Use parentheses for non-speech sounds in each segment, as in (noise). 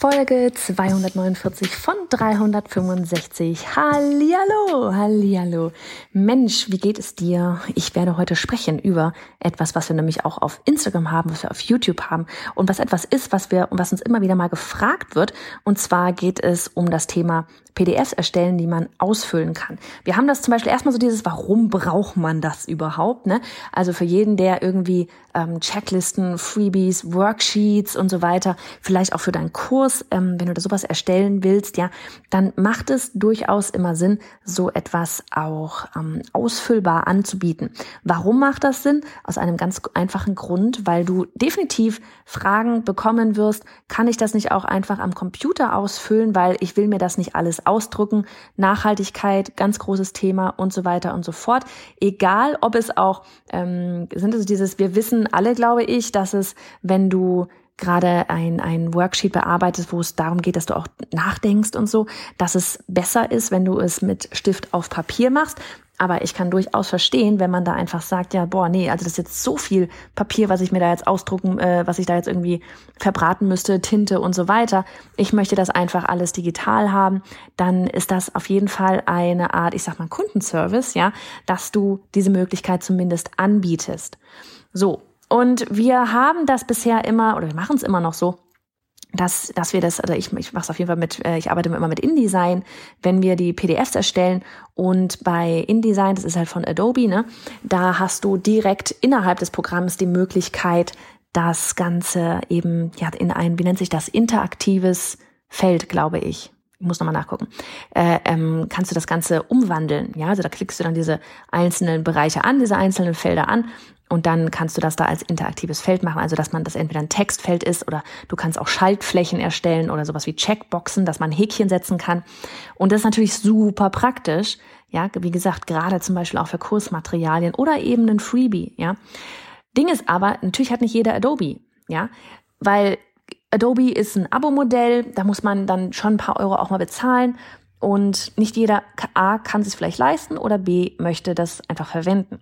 Folge 249 von 365. Hallihallo, hallihallo. Mensch, wie geht es dir? Ich werde heute sprechen über etwas, was wir nämlich auch auf Instagram haben, was wir auf YouTube haben und was etwas ist, was wir, was uns immer wieder mal gefragt wird. Und zwar geht es um das Thema PDFs erstellen, die man ausfüllen kann. Wir haben das zum Beispiel erstmal so dieses, warum braucht man das überhaupt? Ne? Also für jeden, der irgendwie ähm, Checklisten, Freebies, Worksheets und so weiter, vielleicht auch für deinen Kurs, ähm, wenn du da sowas erstellen willst, ja, dann macht es durchaus immer Sinn, so etwas auch ähm, ausfüllbar anzubieten. Warum macht das Sinn? Aus einem ganz einfachen Grund, weil du definitiv Fragen bekommen wirst, kann ich das nicht auch einfach am Computer ausfüllen, weil ich will mir das nicht alles ausdrucken. Nachhaltigkeit, ganz großes Thema und so weiter und so fort. Egal, ob es auch, ähm, sind es dieses, wir wissen alle, glaube ich, dass es, wenn du gerade ein, ein Worksheet bearbeitest, wo es darum geht, dass du auch nachdenkst und so, dass es besser ist, wenn du es mit Stift auf Papier machst. Aber ich kann durchaus verstehen, wenn man da einfach sagt, ja, boah, nee, also das ist jetzt so viel Papier, was ich mir da jetzt ausdrucken, äh, was ich da jetzt irgendwie verbraten müsste, Tinte und so weiter. Ich möchte das einfach alles digital haben. Dann ist das auf jeden Fall eine Art, ich sag mal, Kundenservice, ja, dass du diese Möglichkeit zumindest anbietest. So. Und wir haben das bisher immer, oder wir machen es immer noch so, dass, dass wir das, also ich, ich mache es auf jeden Fall mit, äh, ich arbeite immer mit InDesign, wenn wir die PDFs erstellen und bei InDesign, das ist halt von Adobe, ne, da hast du direkt innerhalb des Programms die Möglichkeit, das Ganze eben ja in ein, wie nennt sich das, interaktives Feld, glaube ich. Ich muss nochmal nachgucken. Äh, ähm, kannst du das Ganze umwandeln? Ja, also da klickst du dann diese einzelnen Bereiche an, diese einzelnen Felder an und dann kannst du das da als interaktives Feld machen, also dass man das entweder ein Textfeld ist oder du kannst auch Schaltflächen erstellen oder sowas wie Checkboxen, dass man Häkchen setzen kann. Und das ist natürlich super praktisch. Ja, wie gesagt, gerade zum Beispiel auch für Kursmaterialien oder eben ein Freebie. Ja, Ding ist aber, natürlich hat nicht jeder Adobe. Ja, weil Adobe ist ein Abo-Modell, da muss man dann schon ein paar Euro auch mal bezahlen. Und nicht jeder A kann sich vielleicht leisten oder B möchte das einfach verwenden.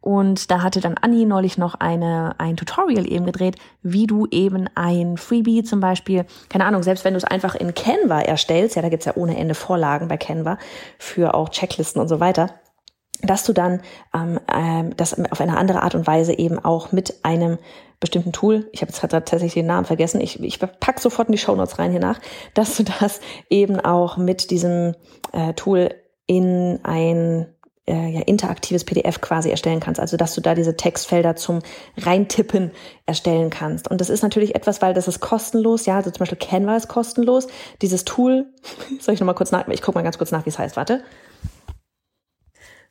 Und da hatte dann Anni neulich noch eine, ein Tutorial eben gedreht, wie du eben ein Freebie zum Beispiel, keine Ahnung, selbst wenn du es einfach in Canva erstellst, ja, da gibt's ja ohne Ende Vorlagen bei Canva für auch Checklisten und so weiter, dass du dann ähm, ähm, das auf eine andere Art und Weise eben auch mit einem bestimmten Tool, ich habe jetzt tatsächlich den Namen vergessen, ich, ich pack sofort in die Show Notes rein hier nach, (laughs) dass du das eben auch mit diesem äh, Tool in ein äh, ja, interaktives PDF quasi erstellen kannst. Also dass du da diese Textfelder zum Reintippen erstellen kannst. Und das ist natürlich etwas, weil das ist kostenlos. Ja, also zum Beispiel Canva ist kostenlos. Dieses Tool, (laughs) soll ich nochmal kurz nach, ich gucke mal ganz kurz nach, wie es heißt. Warte.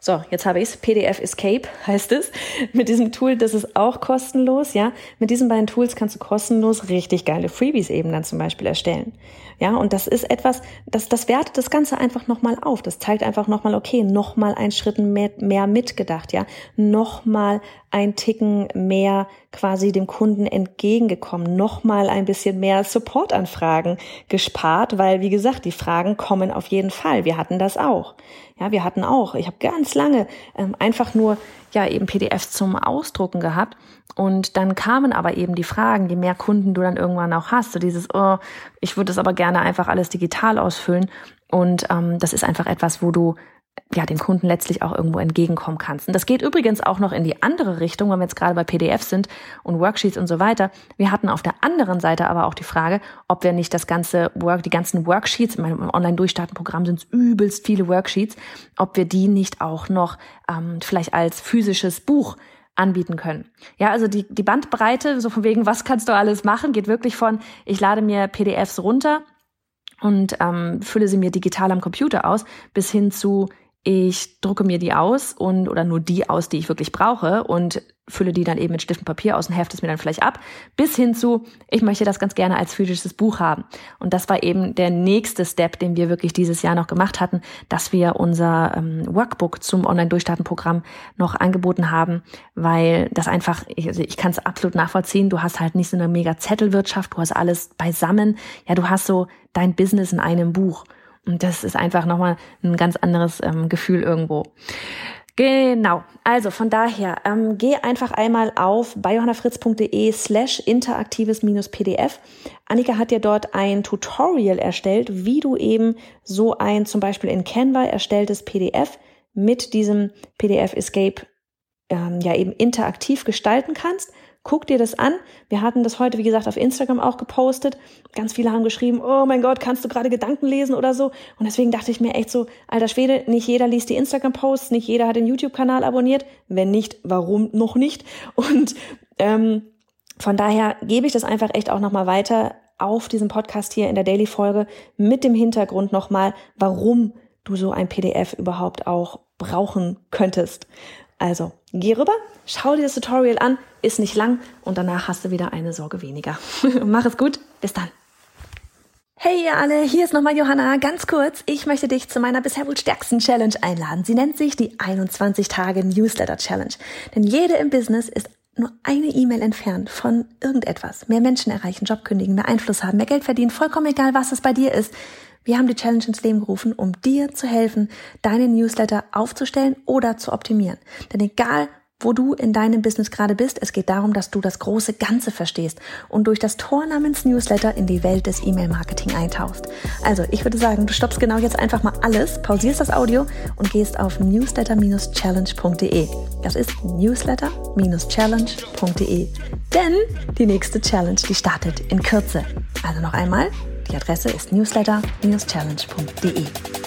So, jetzt habe ich es. PDF Escape heißt es. Mit diesem Tool, das ist auch kostenlos, ja. Mit diesen beiden Tools kannst du kostenlos richtig geile Freebies eben dann zum Beispiel erstellen. Ja, und das ist etwas, das, das wertet das Ganze einfach nochmal auf. Das zeigt einfach nochmal, okay, nochmal einen Schritt mehr, mehr mitgedacht, ja. Nochmal ein Ticken mehr quasi dem Kunden entgegengekommen, nochmal ein bisschen mehr Supportanfragen gespart, weil wie gesagt, die Fragen kommen auf jeden Fall. Wir hatten das auch. Ja, wir hatten auch. Ich habe ganz lange ähm, einfach nur ja eben PDFs zum Ausdrucken gehabt. Und dann kamen aber eben die Fragen, je mehr Kunden du dann irgendwann auch hast, so dieses, oh, ich würde das aber gerne einfach alles digital ausfüllen. Und ähm, das ist einfach etwas, wo du ja, dem Kunden letztlich auch irgendwo entgegenkommen kannst. Und das geht übrigens auch noch in die andere Richtung, wenn wir jetzt gerade bei PDF sind und Worksheets und so weiter. Wir hatten auf der anderen Seite aber auch die Frage, ob wir nicht das ganze Work, die ganzen Worksheets, in meinem Online-Durchstarten-Programm sind es übelst viele Worksheets, ob wir die nicht auch noch ähm, vielleicht als physisches Buch anbieten können. Ja, also die, die Bandbreite, so von wegen, was kannst du alles machen, geht wirklich von, ich lade mir PDFs runter und ähm, fülle sie mir digital am Computer aus, bis hin zu, ich drucke mir die aus und oder nur die aus, die ich wirklich brauche und fülle die dann eben mit Stift und Papier aus und hefte es mir dann vielleicht ab, bis hin zu, ich möchte das ganz gerne als physisches Buch haben. Und das war eben der nächste Step, den wir wirklich dieses Jahr noch gemacht hatten, dass wir unser ähm, Workbook zum Online-Durchstarten-Programm noch angeboten haben, weil das einfach, ich, also ich kann es absolut nachvollziehen, du hast halt nicht so eine mega Zettelwirtschaft, du hast alles beisammen, ja, du hast so dein Business in einem Buch. Und das ist einfach nochmal ein ganz anderes ähm, Gefühl irgendwo. Genau, also von daher, ähm, geh einfach einmal auf biohannafritz.de slash interaktives-pdf. Annika hat dir dort ein Tutorial erstellt, wie du eben so ein zum Beispiel in Canva erstelltes PDF mit diesem PDF Escape ähm, ja eben interaktiv gestalten kannst. Guck dir das an. Wir hatten das heute, wie gesagt, auf Instagram auch gepostet. Ganz viele haben geschrieben, oh mein Gott, kannst du gerade Gedanken lesen oder so? Und deswegen dachte ich mir echt so, alter Schwede, nicht jeder liest die Instagram-Posts, nicht jeder hat den YouTube-Kanal abonniert. Wenn nicht, warum noch nicht? Und ähm, von daher gebe ich das einfach echt auch nochmal weiter auf diesem Podcast hier in der Daily-Folge mit dem Hintergrund nochmal, warum du so ein PDF überhaupt auch brauchen könntest. Also, geh rüber, schau dir das Tutorial an, ist nicht lang und danach hast du wieder eine Sorge weniger. (laughs) Mach es gut, bis dann. Hey ihr alle, hier ist nochmal Johanna. Ganz kurz, ich möchte dich zu meiner bisher wohl stärksten Challenge einladen. Sie nennt sich die 21 Tage Newsletter Challenge. Denn jede im Business ist nur eine E-Mail entfernt von irgendetwas. Mehr Menschen erreichen, Job kündigen, mehr Einfluss haben, mehr Geld verdienen, vollkommen egal, was es bei dir ist. Wir haben die Challenge ins Leben gerufen, um dir zu helfen, deinen Newsletter aufzustellen oder zu optimieren. Denn egal, wo du in deinem Business gerade bist. Es geht darum, dass du das große Ganze verstehst und durch das Tor namens Newsletter in die Welt des E-Mail-Marketing eintauchst. Also, ich würde sagen, du stoppst genau jetzt einfach mal alles, pausierst das Audio und gehst auf newsletter-challenge.de. Das ist newsletter-challenge.de. Denn die nächste Challenge, die startet in Kürze. Also noch einmal die Adresse ist newsletter-challenge.de.